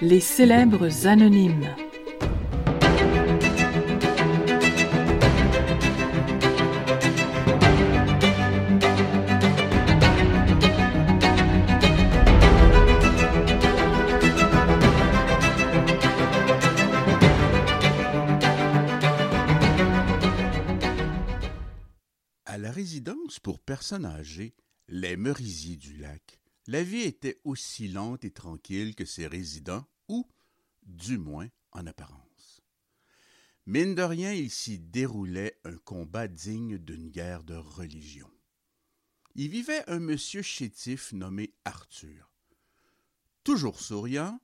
Les célèbres anonymes. À la résidence pour personnes âgées, les Merisiers du lac, la vie était aussi lente et tranquille que ses résidents, ou, du moins, en apparence. Mine de rien, il s'y déroulait un combat digne d'une guerre de religion. Y vivait un monsieur chétif nommé Arthur. Toujours souriant,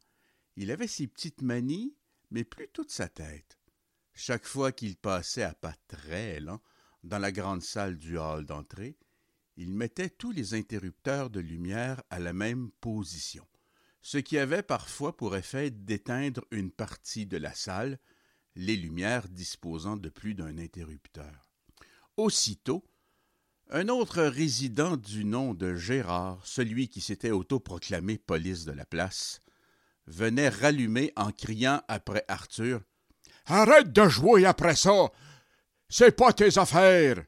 il avait ses petites manies, mais plus toute sa tête. Chaque fois qu'il passait à pas très lents dans la grande salle du hall d'entrée, il mettait tous les interrupteurs de lumière à la même position, ce qui avait parfois pour effet d'éteindre une partie de la salle, les lumières disposant de plus d'un interrupteur. Aussitôt, un autre résident du nom de Gérard, celui qui s'était autoproclamé police de la place, venait rallumer en criant après Arthur Arrête de jouer après ça. C'est pas tes affaires.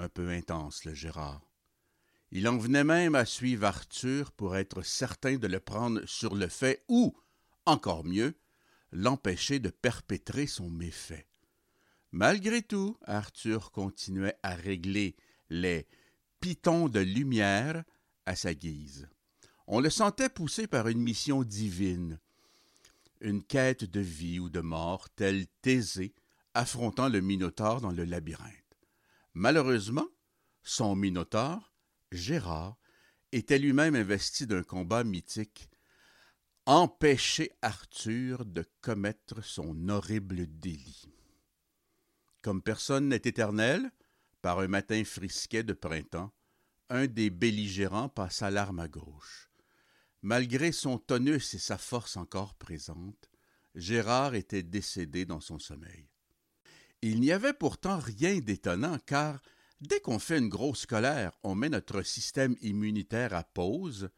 Un peu intense, le Gérard. Il en venait même à suivre Arthur pour être certain de le prendre sur le fait ou, encore mieux, l'empêcher de perpétrer son méfait. Malgré tout, Arthur continuait à régler les pitons de lumière à sa guise. On le sentait poussé par une mission divine, une quête de vie ou de mort, telle Thésée affrontant le Minotaure dans le labyrinthe. Malheureusement, son Minotaure, Gérard, était lui-même investi d'un combat mythique, empêcher Arthur de commettre son horrible délit. Comme personne n'est éternel, par un matin frisquet de printemps, un des belligérants passa l'arme à gauche. Malgré son tonus et sa force encore présente, Gérard était décédé dans son sommeil. Il n'y avait pourtant rien d'étonnant, car dès qu'on fait une grosse colère, on met notre système immunitaire à pause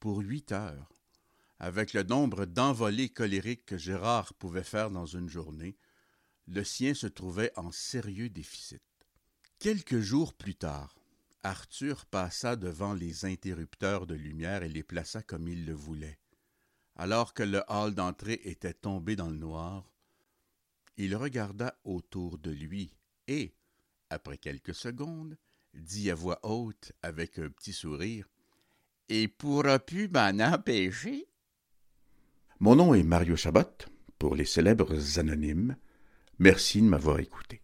pour huit heures. Avec le nombre d'envolées colériques que Gérard pouvait faire dans une journée, le sien se trouvait en sérieux déficit. Quelques jours plus tard, Arthur passa devant les interrupteurs de lumière et les plaça comme il le voulait. Alors que le hall d'entrée était tombé dans le noir, il regarda autour de lui et, après quelques secondes, dit à voix haute avec un petit sourire Et pourras-tu m'en empêcher Mon nom est Mario Chabot, pour les célèbres anonymes. Merci de m'avoir écouté.